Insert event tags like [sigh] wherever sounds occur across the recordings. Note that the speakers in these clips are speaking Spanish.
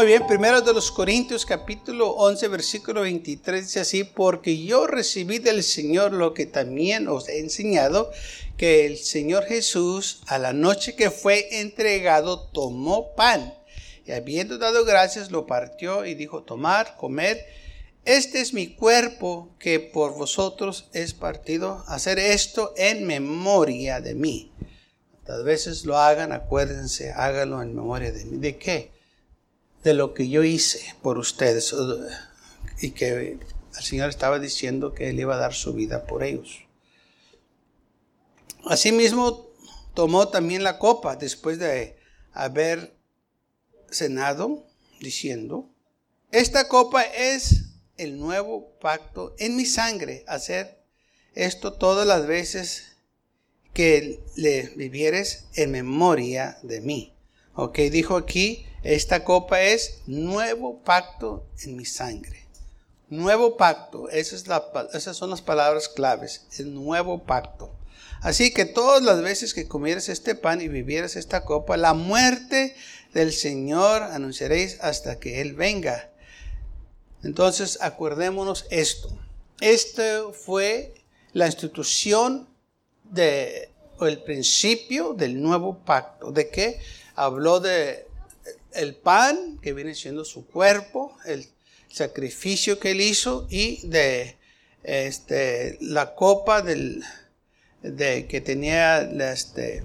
Muy bien, primero de los Corintios capítulo 11 versículo 23 dice así, porque yo recibí del Señor lo que también os he enseñado, que el Señor Jesús a la noche que fue entregado tomó pan y habiendo dado gracias lo partió y dijo, tomar, comer, este es mi cuerpo que por vosotros es partido, hacer esto en memoria de mí. Tal veces lo hagan, acuérdense, háganlo en memoria de mí. ¿De qué? De lo que yo hice por ustedes y que el Señor estaba diciendo que Él iba a dar su vida por ellos. Asimismo, tomó también la copa después de haber cenado, diciendo, esta copa es el nuevo pacto en mi sangre, hacer esto todas las veces que le vivieres en memoria de mí. Ok, dijo aquí, esta copa es nuevo pacto en mi sangre. Nuevo pacto, esas, son las palabras claves, el nuevo pacto. Así que todas las veces que comieras este pan y vivieras esta copa, la muerte del Señor anunciaréis hasta que Él venga. Entonces, acuerdémonos esto. Esto fue la institución de, o el principio del nuevo pacto. ¿De qué? Habló de el pan, que viene siendo su cuerpo, el sacrificio que él hizo, y de este, la copa del, de, que tenía este,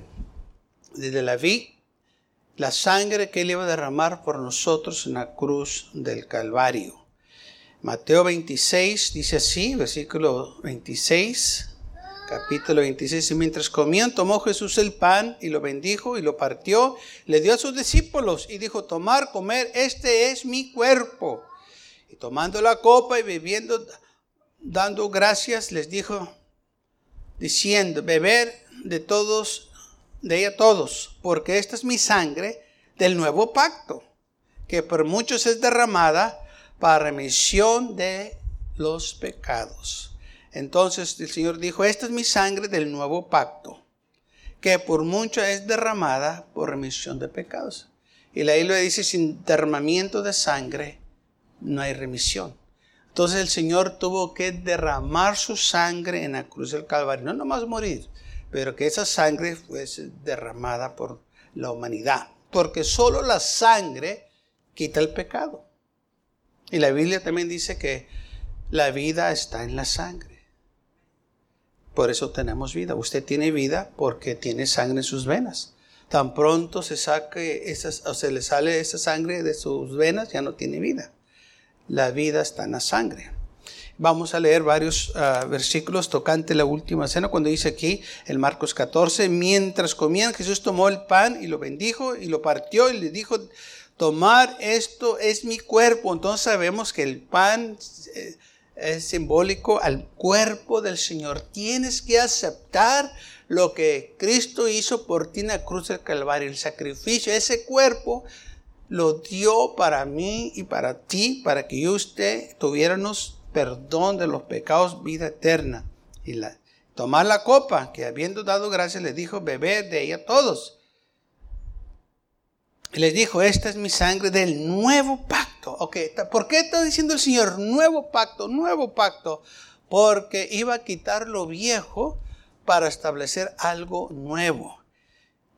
de la vid, la sangre que él iba a derramar por nosotros en la cruz del Calvario. Mateo 26 dice así, versículo 26 capítulo 26. Y mientras comían, tomó Jesús el pan y lo bendijo y lo partió, le dio a sus discípulos y dijo, tomar, comer, este es mi cuerpo. Y tomando la copa y bebiendo, dando gracias, les dijo, diciendo, beber de todos, de ella todos, porque esta es mi sangre del nuevo pacto, que por muchos es derramada para remisión de los pecados. Entonces el Señor dijo, esta es mi sangre del nuevo pacto, que por mucho es derramada por remisión de pecados. Y la Biblia dice, sin derramamiento de sangre no hay remisión. Entonces el Señor tuvo que derramar su sangre en la cruz del Calvario, no nomás morir, pero que esa sangre fuese derramada por la humanidad, porque solo la sangre quita el pecado. Y la Biblia también dice que la vida está en la sangre. Por eso tenemos vida. Usted tiene vida porque tiene sangre en sus venas. Tan pronto se saque se le sale esa sangre de sus venas, ya no tiene vida. La vida está en la sangre. Vamos a leer varios ah, versículos tocante la última cena, cuando dice aquí, en Marcos 14, mientras comían, Jesús tomó el pan y lo bendijo y lo partió y le dijo, tomar esto es mi cuerpo. Entonces sabemos que el pan... Eh, es simbólico al cuerpo del Señor. Tienes que aceptar lo que Cristo hizo por ti en la cruz del Calvario, el sacrificio. Ese cuerpo lo dio para mí y para ti, para que yo y usted tuviéramos perdón de los pecados, vida eterna. Y la, tomar la copa, que habiendo dado gracias le dijo, beber de ella todos. Y les dijo, esta es mi sangre del nuevo pacto. Ok, ¿por qué está diciendo el Señor nuevo pacto, nuevo pacto? Porque iba a quitar lo viejo para establecer algo nuevo.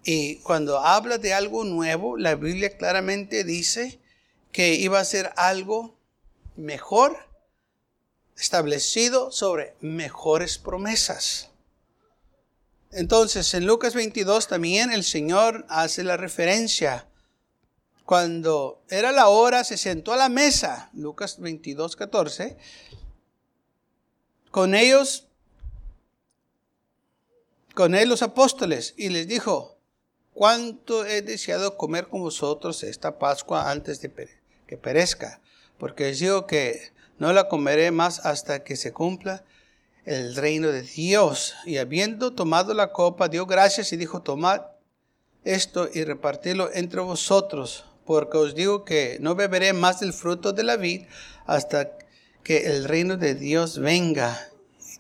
Y cuando habla de algo nuevo, la Biblia claramente dice que iba a ser algo mejor, establecido sobre mejores promesas. Entonces, en Lucas 22 también el Señor hace la referencia cuando era la hora, se sentó a la mesa, Lucas 22, 14, con ellos, con él los apóstoles, y les dijo, cuánto he deseado comer con vosotros esta Pascua antes de que perezca, porque les digo que no la comeré más hasta que se cumpla el reino de Dios. Y habiendo tomado la copa, dio gracias y dijo, tomad esto y repartidlo entre vosotros, porque os digo que no beberé más del fruto de la vid hasta que el reino de Dios venga.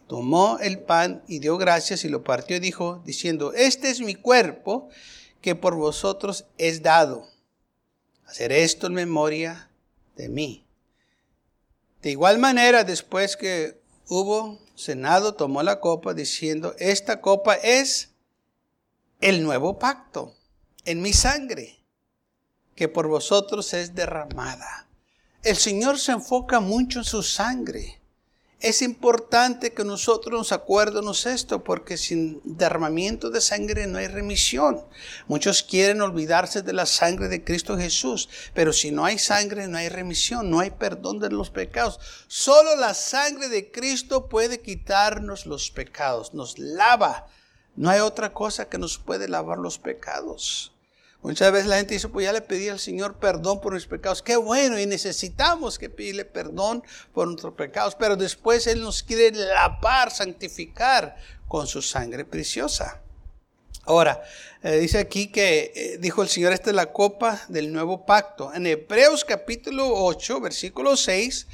tomó el pan y dio gracias y lo partió y dijo, diciendo, este es mi cuerpo que por vosotros es dado. Hacer esto en memoria de mí. De igual manera, después que hubo cenado, tomó la copa diciendo, esta copa es el nuevo pacto en mi sangre, que por vosotros es derramada. El Señor se enfoca mucho en su sangre. Es importante que nosotros nos acuerdemos esto, porque sin derramamiento de sangre no hay remisión. Muchos quieren olvidarse de la sangre de Cristo Jesús, pero si no hay sangre no hay remisión, no hay perdón de los pecados. Solo la sangre de Cristo puede quitarnos los pecados, nos lava. No hay otra cosa que nos puede lavar los pecados. Muchas veces la gente dice, pues ya le pedí al Señor perdón por mis pecados. Qué bueno, y necesitamos que pedirle perdón por nuestros pecados, pero después Él nos quiere lavar, santificar con su sangre preciosa. Ahora, eh, dice aquí que eh, dijo el Señor, esta es la copa del nuevo pacto. En Hebreos capítulo 8, versículo 6,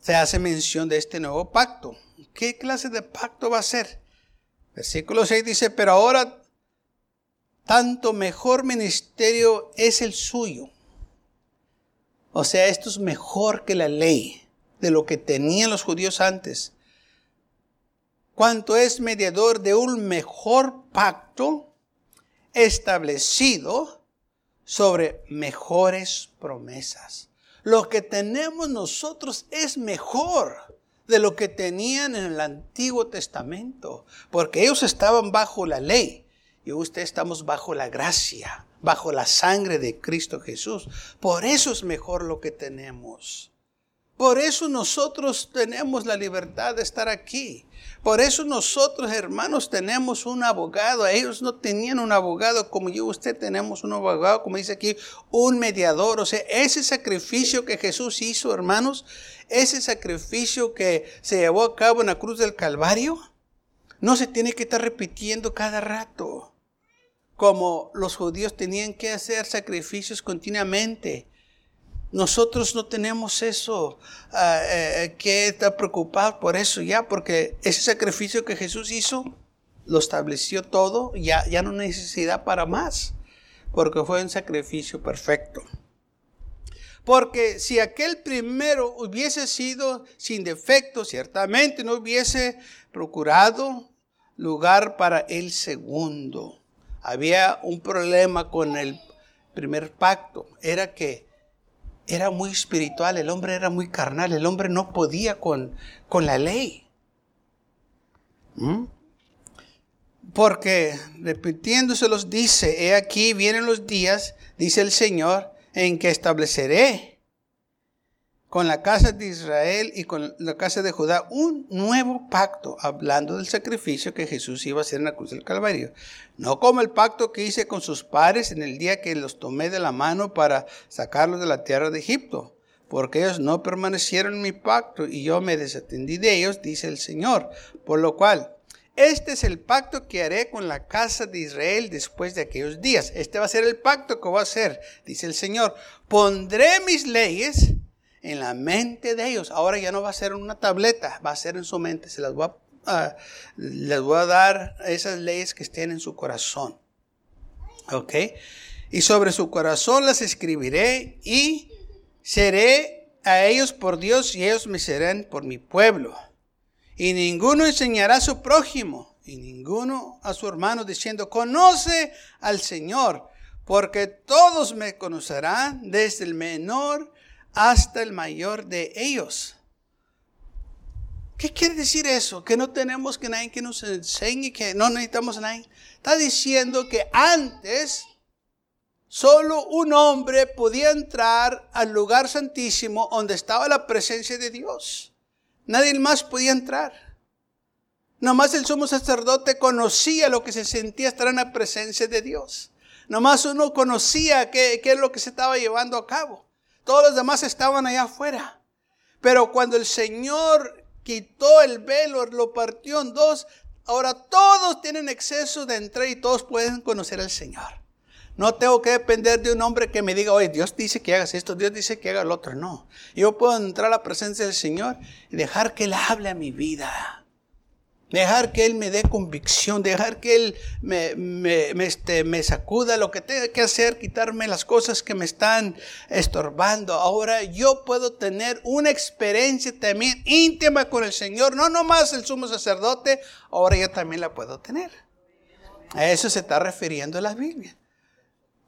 se hace mención de este nuevo pacto. ¿Qué clase de pacto va a ser? Versículo 6 dice, pero ahora tanto mejor ministerio es el suyo. O sea, esto es mejor que la ley de lo que tenían los judíos antes. Cuanto es mediador de un mejor pacto establecido sobre mejores promesas. Lo que tenemos nosotros es mejor de lo que tenían en el Antiguo Testamento, porque ellos estaban bajo la ley y usted estamos bajo la gracia, bajo la sangre de Cristo Jesús. Por eso es mejor lo que tenemos. Por eso nosotros tenemos la libertad de estar aquí. Por eso nosotros, hermanos, tenemos un abogado. Ellos no tenían un abogado como yo, usted tenemos un abogado, como dice aquí, un mediador. O sea, ese sacrificio que Jesús hizo, hermanos, ese sacrificio que se llevó a cabo en la cruz del Calvario, no se tiene que estar repitiendo cada rato como los judíos tenían que hacer sacrificios continuamente. Nosotros no tenemos eso, ah, eh, eh, que estar preocupados por eso ya, porque ese sacrificio que Jesús hizo lo estableció todo, ya, ya no necesidad para más, porque fue un sacrificio perfecto. Porque si aquel primero hubiese sido sin defecto, ciertamente no hubiese procurado lugar para el segundo había un problema con el primer pacto, era que era muy espiritual, el hombre era muy carnal, el hombre no podía con, con la ley. ¿Mm? Porque repitiéndoselos dice, he aquí vienen los días, dice el Señor, en que estableceré con la casa de Israel y con la casa de Judá un nuevo pacto, hablando del sacrificio que Jesús iba a hacer en la cruz del Calvario. No como el pacto que hice con sus padres en el día que los tomé de la mano para sacarlos de la tierra de Egipto, porque ellos no permanecieron en mi pacto y yo me desatendí de ellos, dice el Señor. Por lo cual, este es el pacto que haré con la casa de Israel después de aquellos días. Este va a ser el pacto que voy a hacer, dice el Señor. Pondré mis leyes en la mente de ellos. Ahora ya no va a ser en una tableta, va a ser en su mente. Se las voy a, les voy a dar esas leyes que estén en su corazón. ¿Ok? Y sobre su corazón las escribiré y seré a ellos por Dios y ellos me serán por mi pueblo. Y ninguno enseñará a su prójimo y ninguno a su hermano diciendo, conoce al Señor, porque todos me conocerán, desde el menor hasta el mayor de ellos. ¿Qué quiere decir eso? Que no tenemos que nadie que nos enseñe, que no necesitamos a nadie. Está diciendo que antes solo un hombre podía entrar al lugar santísimo donde estaba la presencia de Dios. Nadie más podía entrar. Nomás el sumo sacerdote conocía lo que se sentía estar en la presencia de Dios. Nomás uno conocía qué, qué es lo que se estaba llevando a cabo. Todos los demás estaban allá afuera. Pero cuando el Señor quitó el velo, lo partió en dos. Ahora todos tienen exceso de entrar y todos pueden conocer al Señor. No tengo que depender de un hombre que me diga, oye, Dios dice que hagas esto, Dios dice que haga lo otro. No. Yo puedo entrar a la presencia del Señor y dejar que Él hable a mi vida. Dejar que Él me dé convicción, dejar que Él me, me, este, me, sacuda lo que tenga que hacer, quitarme las cosas que me están estorbando. Ahora yo puedo tener una experiencia también íntima con el Señor, no nomás el sumo sacerdote, ahora yo también la puedo tener. A eso se está refiriendo la Biblia.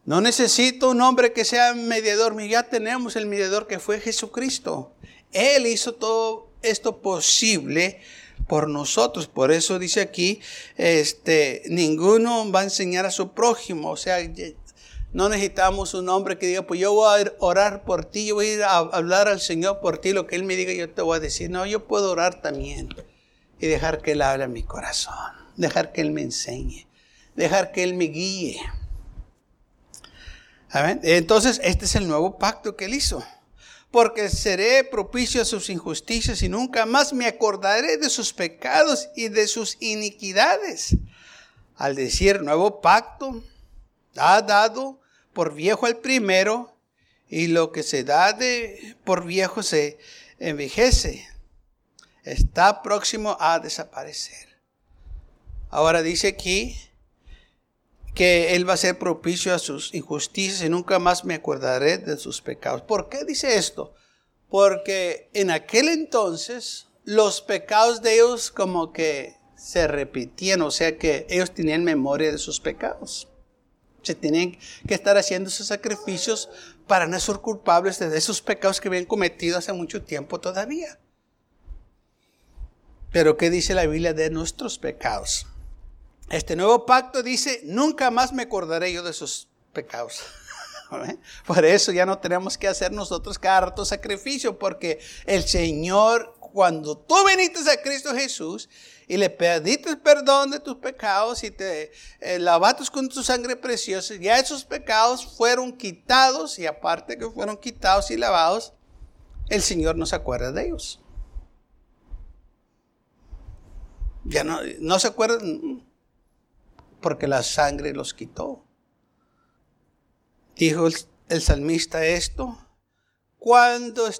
No necesito un hombre que sea mediador, ya tenemos el mediador que fue Jesucristo. Él hizo todo esto posible por nosotros. Por eso dice aquí, este, ninguno va a enseñar a su prójimo. O sea, no necesitamos un hombre que diga, pues yo voy a orar por ti, yo voy a ir a hablar al Señor por ti, lo que Él me diga yo te voy a decir. No, yo puedo orar también y dejar que Él hable a mi corazón, dejar que Él me enseñe, dejar que Él me guíe. Entonces, este es el nuevo pacto que Él hizo porque seré propicio a sus injusticias y nunca más me acordaré de sus pecados y de sus iniquidades. Al decir nuevo pacto, ha dado por viejo al primero, y lo que se da de por viejo se envejece. Está próximo a desaparecer. Ahora dice aquí que Él va a ser propicio a sus injusticias y nunca más me acordaré de sus pecados. ¿Por qué dice esto? Porque en aquel entonces los pecados de ellos como que se repetían, o sea que ellos tenían memoria de sus pecados. Se tenían que estar haciendo esos sacrificios para no ser culpables de esos pecados que habían cometido hace mucho tiempo todavía. Pero ¿qué dice la Biblia de nuestros pecados? Este nuevo pacto dice, nunca más me acordaré yo de sus pecados. [laughs] Por eso ya no tenemos que hacer nosotros cada rato sacrificio, porque el Señor, cuando tú viniste a Cristo Jesús y le pediste perdón de tus pecados y te eh, lavaste con tu sangre preciosa, ya esos pecados fueron quitados y aparte que fueron quitados y lavados, el Señor no se acuerda de ellos. Ya no, no se acuerdan porque la sangre los quitó. Dijo el, salmista esto, cuando,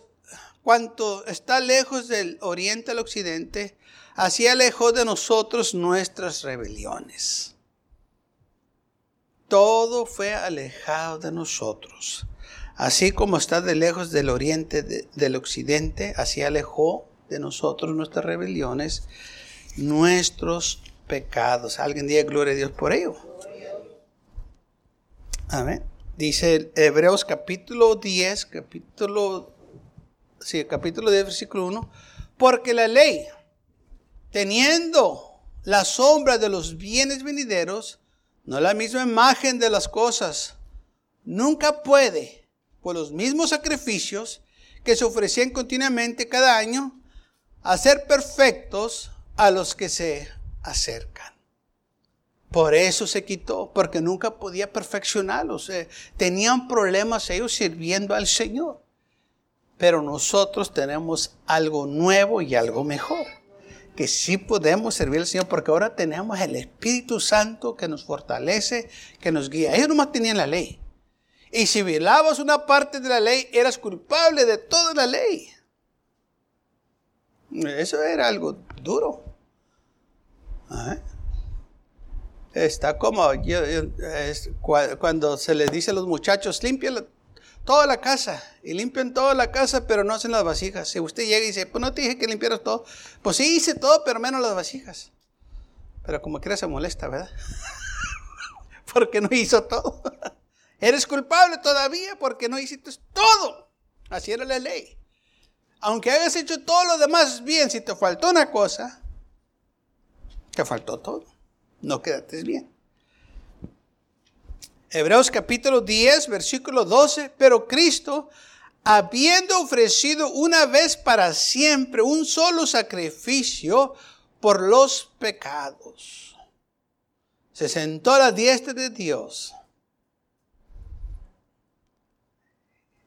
cuanto está lejos del oriente al occidente, así alejó de nosotros nuestras rebeliones. Todo fue alejado de nosotros. Así como está de lejos del oriente del occidente, así alejó de nosotros nuestras rebeliones, nuestros pecados. Alguien diga gloria a Dios por ello. Amén. Dice Hebreos capítulo 10, capítulo, sí, capítulo 10, versículo 1. Porque la ley, teniendo la sombra de los bienes venideros, no la misma imagen de las cosas, nunca puede, por los mismos sacrificios que se ofrecían continuamente cada año, hacer perfectos a los que se acercan. Por eso se quitó, porque nunca podía perfeccionarlos. Eh, tenían problemas ellos sirviendo al Señor. Pero nosotros tenemos algo nuevo y algo mejor. Que sí podemos servir al Señor porque ahora tenemos el Espíritu Santo que nos fortalece, que nos guía. Ellos nomás tenían la ley. Y si violabas una parte de la ley, eras culpable de toda la ley. Eso era algo duro. Está como cuando se les dice a los muchachos, limpien toda la casa y limpian toda la casa, pero no hacen las vasijas. Si usted llega y dice, pues no te dije que limpiaras todo, pues sí hice todo, pero menos las vasijas. Pero como quiera se molesta, ¿verdad? [laughs] porque no hizo todo. [laughs] Eres culpable todavía porque no hiciste todo. Así era la ley. Aunque hayas hecho todo lo demás bien, si te faltó una cosa, faltó todo. No quedaste bien. Hebreos capítulo 10, versículo 12. Pero Cristo, habiendo ofrecido una vez para siempre un solo sacrificio por los pecados, se sentó a la diestra de Dios.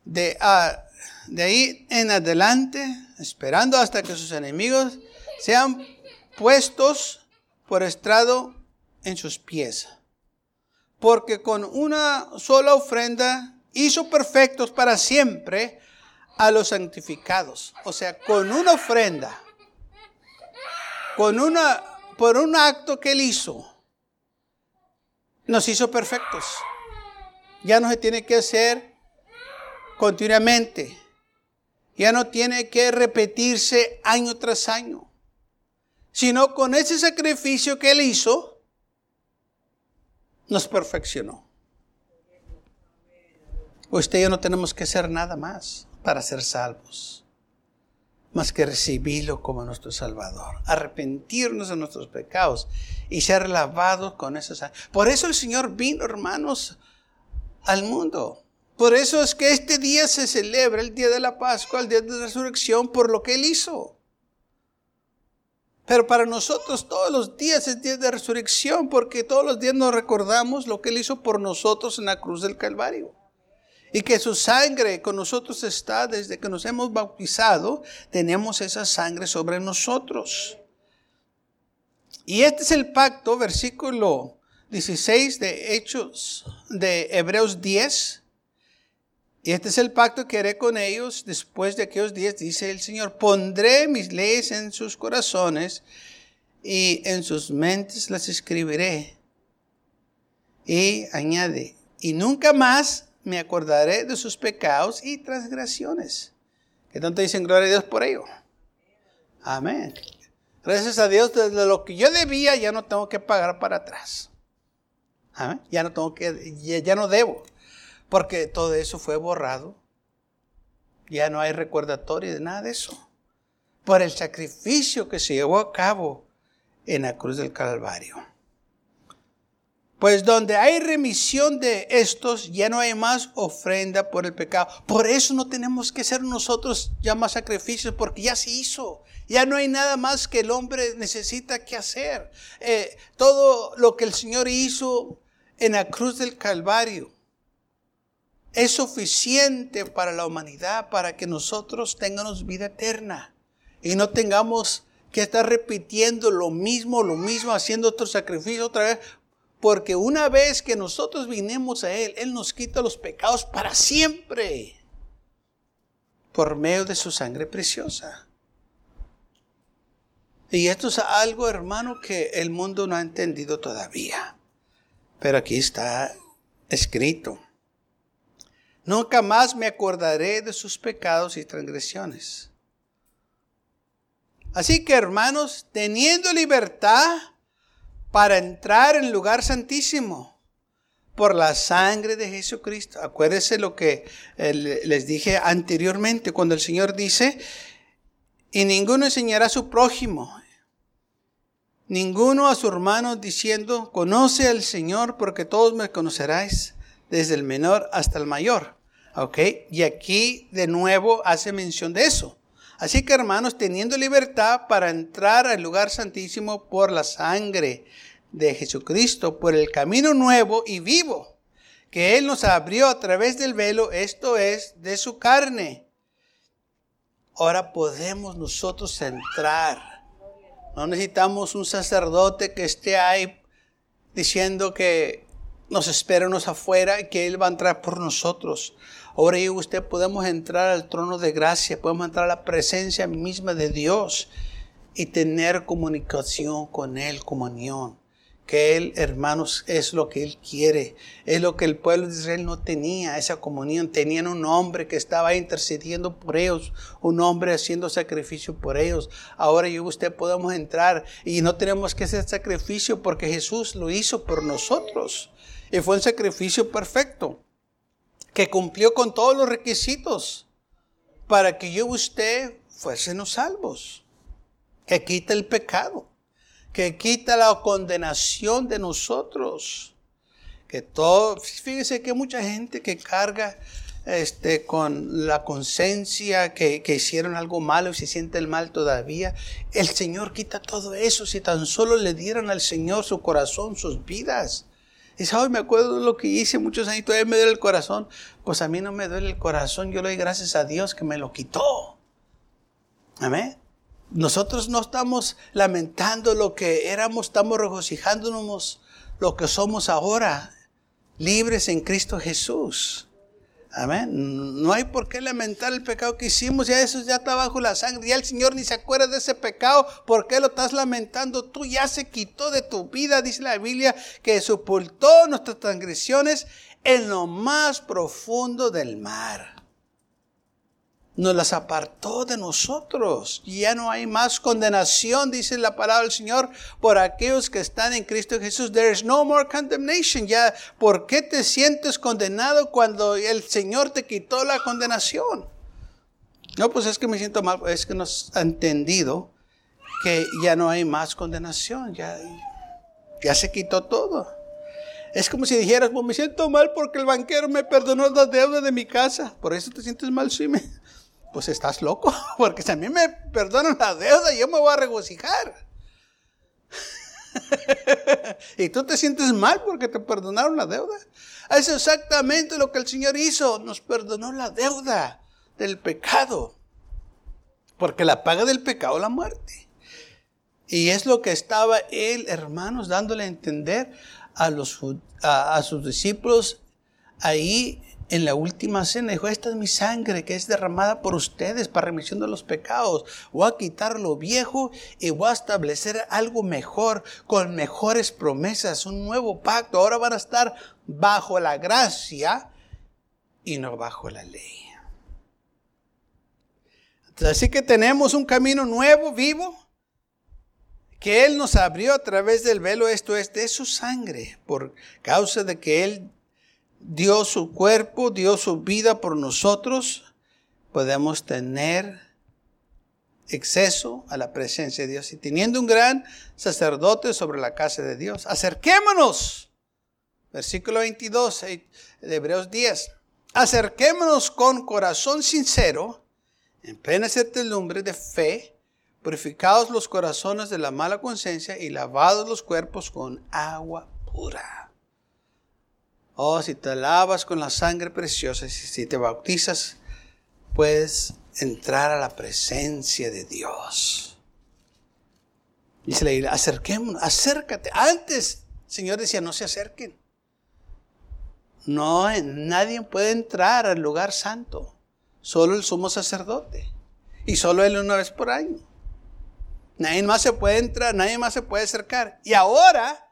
De, ah, de ahí en adelante, esperando hasta que sus enemigos sean puestos por estrado en sus pies. Porque con una sola ofrenda hizo perfectos para siempre a los santificados. O sea, con una ofrenda, con una, por un acto que él hizo, nos hizo perfectos. Ya no se tiene que hacer continuamente. Ya no tiene que repetirse año tras año. Sino con ese sacrificio que él hizo, nos perfeccionó. Usted y yo no tenemos que hacer nada más para ser salvos, más que recibirlo como nuestro Salvador, arrepentirnos de nuestros pecados y ser lavados con esa sangre. Por eso el Señor vino, hermanos, al mundo. Por eso es que este día se celebra, el día de la Pascua, el día de la resurrección, por lo que Él hizo. Pero para nosotros todos los días es día de resurrección, porque todos los días nos recordamos lo que Él hizo por nosotros en la cruz del Calvario. Y que su sangre con nosotros está desde que nos hemos bautizado, tenemos esa sangre sobre nosotros. Y este es el pacto, versículo 16 de Hechos de Hebreos 10. Y este es el pacto que haré con ellos después de aquellos días, dice el Señor. Pondré mis leyes en sus corazones y en sus mentes las escribiré. Y añade, y nunca más me acordaré de sus pecados y transgresiones. Que tanto dicen gloria a Dios por ello. Amén. Gracias a Dios, desde lo que yo debía ya no tengo que pagar para atrás. ¿Ah? Ya no tengo que, ya, no debo, porque todo eso fue borrado. Ya no hay recordatorio de nada de eso. Por el sacrificio que se llevó a cabo en la cruz del Calvario. Pues donde hay remisión de estos, ya no hay más ofrenda por el pecado. Por eso no tenemos que ser nosotros ya más sacrificios, porque ya se hizo. Ya no hay nada más que el hombre necesita que hacer. Eh, todo lo que el Señor hizo en la cruz del Calvario es suficiente para la humanidad, para que nosotros tengamos vida eterna y no tengamos que estar repitiendo lo mismo, lo mismo, haciendo otro sacrificio otra vez, porque una vez que nosotros vinimos a Él, Él nos quita los pecados para siempre por medio de su sangre preciosa. Y esto es algo, hermano, que el mundo no ha entendido todavía. Pero aquí está escrito. Nunca más me acordaré de sus pecados y transgresiones. Así que hermanos, teniendo libertad para entrar en lugar santísimo por la sangre de Jesucristo. Acuérdense lo que eh, les dije anteriormente cuando el Señor dice, y ninguno enseñará a su prójimo ninguno a su hermano diciendo, conoce al Señor porque todos me conoceráis, desde el menor hasta el mayor. ¿Ok? Y aquí de nuevo hace mención de eso. Así que hermanos, teniendo libertad para entrar al lugar santísimo por la sangre de Jesucristo, por el camino nuevo y vivo que Él nos abrió a través del velo, esto es, de su carne. Ahora podemos nosotros entrar no necesitamos un sacerdote que esté ahí diciendo que nos espérenos afuera y que Él va a entrar por nosotros. Ahora yo y usted podemos entrar al trono de gracia, podemos entrar a la presencia misma de Dios y tener comunicación con Él, comunión que Él, hermanos, es lo que Él quiere. Es lo que el pueblo de Israel no tenía, esa comunión. Tenían un hombre que estaba intercediendo por ellos, un hombre haciendo sacrificio por ellos. Ahora yo y usted podemos entrar y no tenemos que hacer sacrificio porque Jesús lo hizo por nosotros. Y fue un sacrificio perfecto, que cumplió con todos los requisitos para que yo y usted fuésemos salvos, que quita el pecado que quita la condenación de nosotros. Que todo, fíjese que mucha gente que carga este, con la conciencia que, que, hicieron algo malo y se siente el mal todavía, el Señor quita todo eso si tan solo le dieran al Señor su corazón, sus vidas. Dice, hoy me acuerdo de lo que hice muchos años, todavía me duele el corazón. Pues a mí no me duele el corazón, yo le doy gracias a Dios que me lo quitó. Amén. Nosotros no estamos lamentando lo que éramos, estamos regocijándonos lo que somos ahora, libres en Cristo Jesús. Amén. No hay por qué lamentar el pecado que hicimos, ya eso ya está bajo la sangre, ya el Señor ni se acuerda de ese pecado, ¿por qué lo estás lamentando? Tú ya se quitó de tu vida, dice la Biblia, que sepultó nuestras transgresiones en lo más profundo del mar nos las apartó de nosotros. Ya no hay más condenación, dice la palabra del Señor, por aquellos que están en Cristo Jesús. There is no more condemnation. Ya, ¿por qué te sientes condenado cuando el Señor te quitó la condenación? No, pues es que me siento mal, es que nos ha entendido que ya no hay más condenación, ya, ya se quitó todo. Es como si dijeras, pues me siento mal porque el banquero me perdonó la deuda de mi casa. Por eso te sientes mal, sí, me, pues estás loco, [laughs] porque si a mí me perdonan la deuda, yo me voy a regocijar. [laughs] y tú te sientes mal porque te perdonaron la deuda. Es exactamente lo que el Señor hizo, nos perdonó la deuda del pecado, porque la paga del pecado es la muerte. Y es lo que estaba él, hermanos, dándole a entender a, los, a sus discípulos ahí en la última cena dijo, esta es mi sangre que es derramada por ustedes para remisión de los pecados. Voy a quitar lo viejo y voy a establecer algo mejor, con mejores promesas, un nuevo pacto. Ahora van a estar bajo la gracia y no bajo la ley. Así que tenemos un camino nuevo, vivo, que Él nos abrió a través del velo, esto es de su sangre, por causa de que Él dio su cuerpo, dio su vida por nosotros, podemos tener exceso a la presencia de Dios. Y teniendo un gran sacerdote sobre la casa de Dios, acerquémonos. Versículo 22 de Hebreos 10. Acerquémonos con corazón sincero, en plena certidumbre de fe, purificados los corazones de la mala conciencia y lavados los cuerpos con agua pura. Oh, si te lavas con la sangre preciosa, si te bautizas, puedes entrar a la presencia de Dios. Dice la Biblia, acerquémonos, acércate. Antes, el Señor decía, no se acerquen. No, nadie puede entrar al lugar santo. Solo el sumo sacerdote. Y solo él una vez por año. Nadie más se puede entrar, nadie más se puede acercar. Y ahora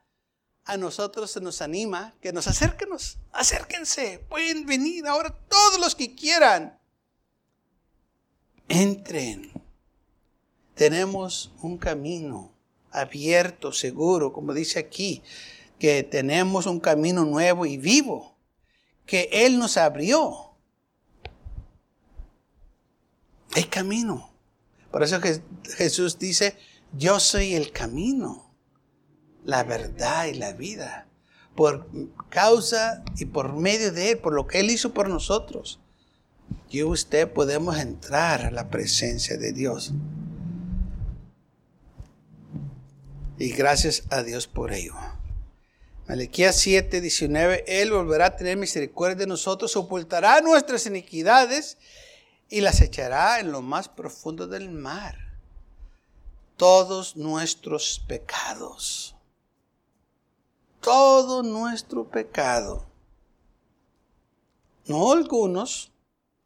a nosotros se nos anima que nos acerquemos, acérquense, pueden venir ahora todos los que quieran. Entren. Tenemos un camino abierto, seguro, como dice aquí, que tenemos un camino nuevo y vivo, que Él nos abrió. Hay camino. Por eso Jesús dice, yo soy el camino la verdad y la vida. Por causa y por medio de Él, por lo que Él hizo por nosotros, y usted podemos entrar a la presencia de Dios. Y gracias a Dios por ello. Malaquías 7, 19, Él volverá a tener misericordia de nosotros, ocultará nuestras iniquidades y las echará en lo más profundo del mar. Todos nuestros pecados todo nuestro pecado. No algunos,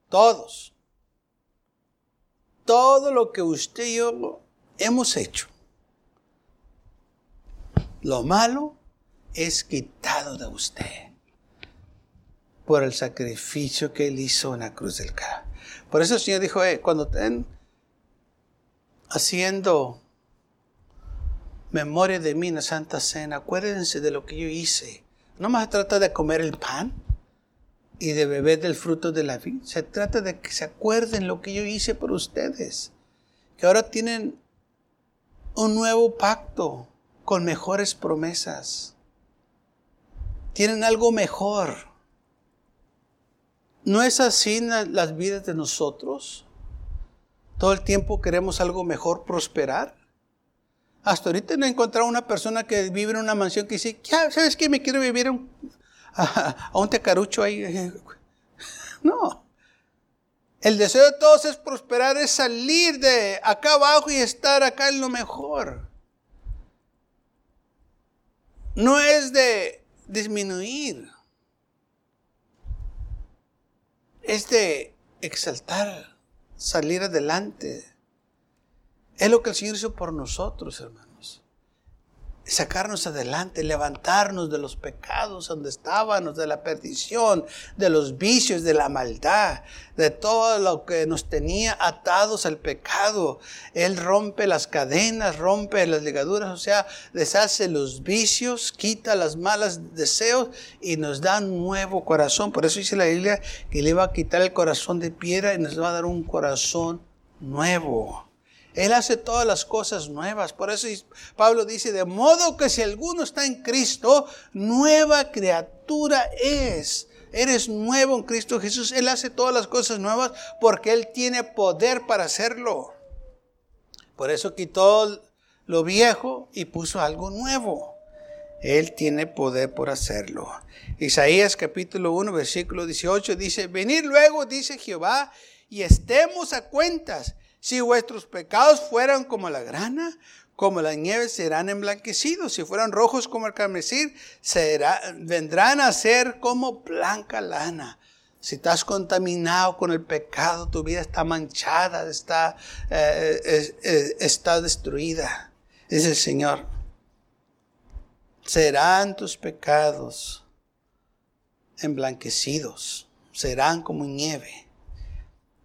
todos. Todo lo que usted y yo hemos hecho. Lo malo es quitado de usted por el sacrificio que él hizo en la cruz del Calvario. Por eso el Señor dijo, eh, cuando estén haciendo memoria de mí en la Santa Cena, acuérdense de lo que yo hice. No más se trata de comer el pan y de beber del fruto de la vida. Se trata de que se acuerden lo que yo hice por ustedes. Que ahora tienen un nuevo pacto con mejores promesas. Tienen algo mejor. ¿No es así las vidas de nosotros? Todo el tiempo queremos algo mejor, prosperar. Hasta ahorita no he encontrado una persona que vive en una mansión que dice, ya, ¿sabes qué? Me quiero vivir a, a un tecarucho ahí. [laughs] No. El deseo de todos es prosperar, es salir de acá abajo y estar acá en lo mejor. No es de disminuir. Es de exaltar, salir adelante. Es lo que el Señor hizo por nosotros, hermano sacarnos adelante, levantarnos de los pecados donde estábamos, de la perdición, de los vicios, de la maldad, de todo lo que nos tenía atados al pecado. Él rompe las cadenas, rompe las ligaduras, o sea, deshace los vicios, quita las malas deseos y nos da un nuevo corazón. Por eso dice la Biblia que le va a quitar el corazón de piedra y nos va a dar un corazón nuevo. Él hace todas las cosas nuevas. Por eso Pablo dice, de modo que si alguno está en Cristo, nueva criatura es. Eres nuevo en Cristo Jesús. Él hace todas las cosas nuevas porque Él tiene poder para hacerlo. Por eso quitó lo viejo y puso algo nuevo. Él tiene poder por hacerlo. Isaías capítulo 1, versículo 18 dice, venid luego, dice Jehová, y estemos a cuentas. Si vuestros pecados fueran como la grana, como la nieve serán emblanquecidos. Si fueran rojos como el carmesí, vendrán a ser como blanca lana. Si estás contaminado con el pecado, tu vida está manchada, está, eh, está destruida. Dice el Señor, serán tus pecados emblanquecidos, serán como nieve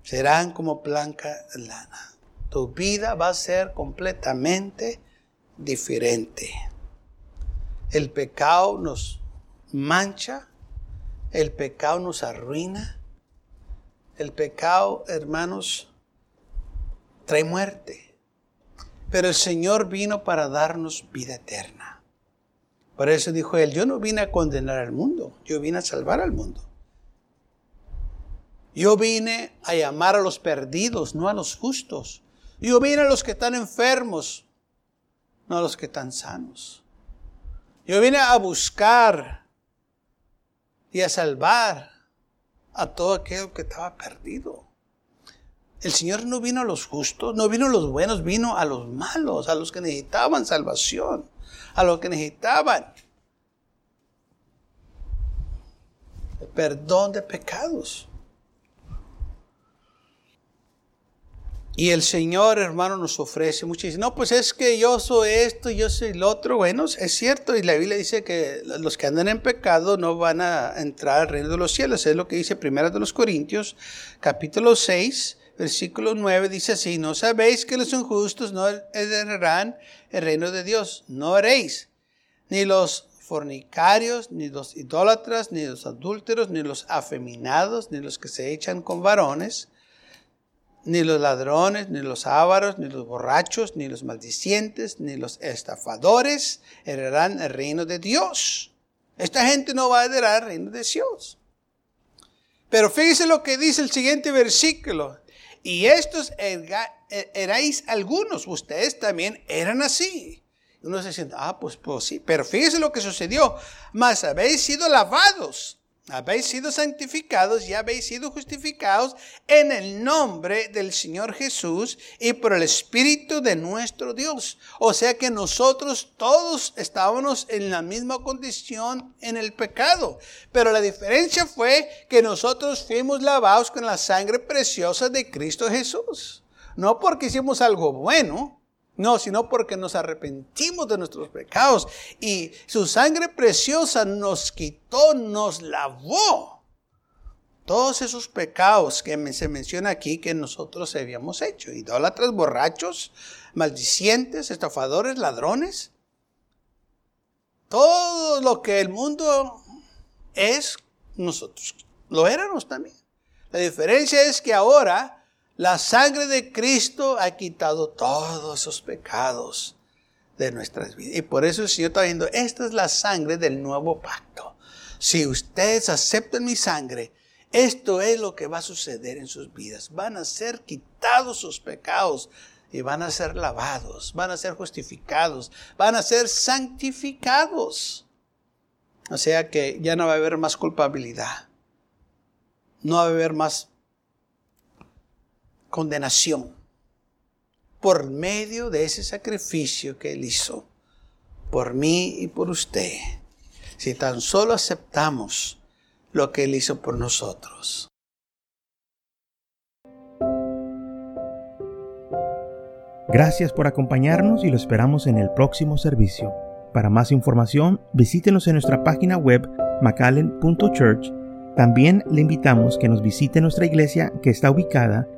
serán como blanca lana. Tu vida va a ser completamente diferente. El pecado nos mancha, el pecado nos arruina, el pecado, hermanos, trae muerte. Pero el Señor vino para darnos vida eterna. Por eso dijo él, yo no vine a condenar al mundo, yo vine a salvar al mundo. Yo vine a llamar a los perdidos, no a los justos. Yo vine a los que están enfermos, no a los que están sanos. Yo vine a buscar y a salvar a todo aquel que estaba perdido. El Señor no vino a los justos, no vino a los buenos, vino a los malos, a los que necesitaban salvación, a los que necesitaban perdón de pecados. Y el Señor, hermano, nos ofrece mucho. Dice, no, pues es que yo soy esto, yo soy lo otro. Bueno, es cierto. Y la Biblia dice que los que andan en pecado no van a entrar al reino de los cielos. Es lo que dice Primera de los Corintios, capítulo 6, versículo 9. Dice así, no sabéis que los injustos no heredarán el reino de Dios. No haréis. Ni los fornicarios, ni los idólatras, ni los adúlteros, ni los afeminados, ni los que se echan con varones ni los ladrones, ni los ávaros, ni los borrachos, ni los maldicientes, ni los estafadores heredarán el reino de Dios. Esta gente no va a heredar el reino de Dios. Pero fíjese lo que dice el siguiente versículo. Y estos erais algunos, ustedes también eran así. Uno se siente, ah, pues, pues sí, pero fíjese lo que sucedió. Mas habéis sido lavados habéis sido santificados y habéis sido justificados en el nombre del Señor Jesús y por el Espíritu de nuestro Dios. O sea que nosotros todos estábamos en la misma condición en el pecado. Pero la diferencia fue que nosotros fuimos lavados con la sangre preciosa de Cristo Jesús. No porque hicimos algo bueno, no, sino porque nos arrepentimos de nuestros pecados y su sangre preciosa nos quitó, nos lavó todos esos pecados que se menciona aquí que nosotros habíamos hecho. Idólatras, borrachos, maldicientes, estafadores, ladrones. Todo lo que el mundo es, nosotros lo éramos también. La diferencia es que ahora la sangre de Cristo ha quitado todos esos pecados de nuestras vidas. Y por eso el Señor está diciendo, esta es la sangre del nuevo pacto. Si ustedes aceptan mi sangre, esto es lo que va a suceder en sus vidas. Van a ser quitados sus pecados y van a ser lavados, van a ser justificados, van a ser santificados. O sea que ya no va a haber más culpabilidad, no va a haber más condenación por medio de ese sacrificio que Él hizo por mí y por usted. Si tan solo aceptamos lo que Él hizo por nosotros. Gracias por acompañarnos y lo esperamos en el próximo servicio. Para más información, visítenos en nuestra página web macallen.church. También le invitamos que nos visite nuestra iglesia que está ubicada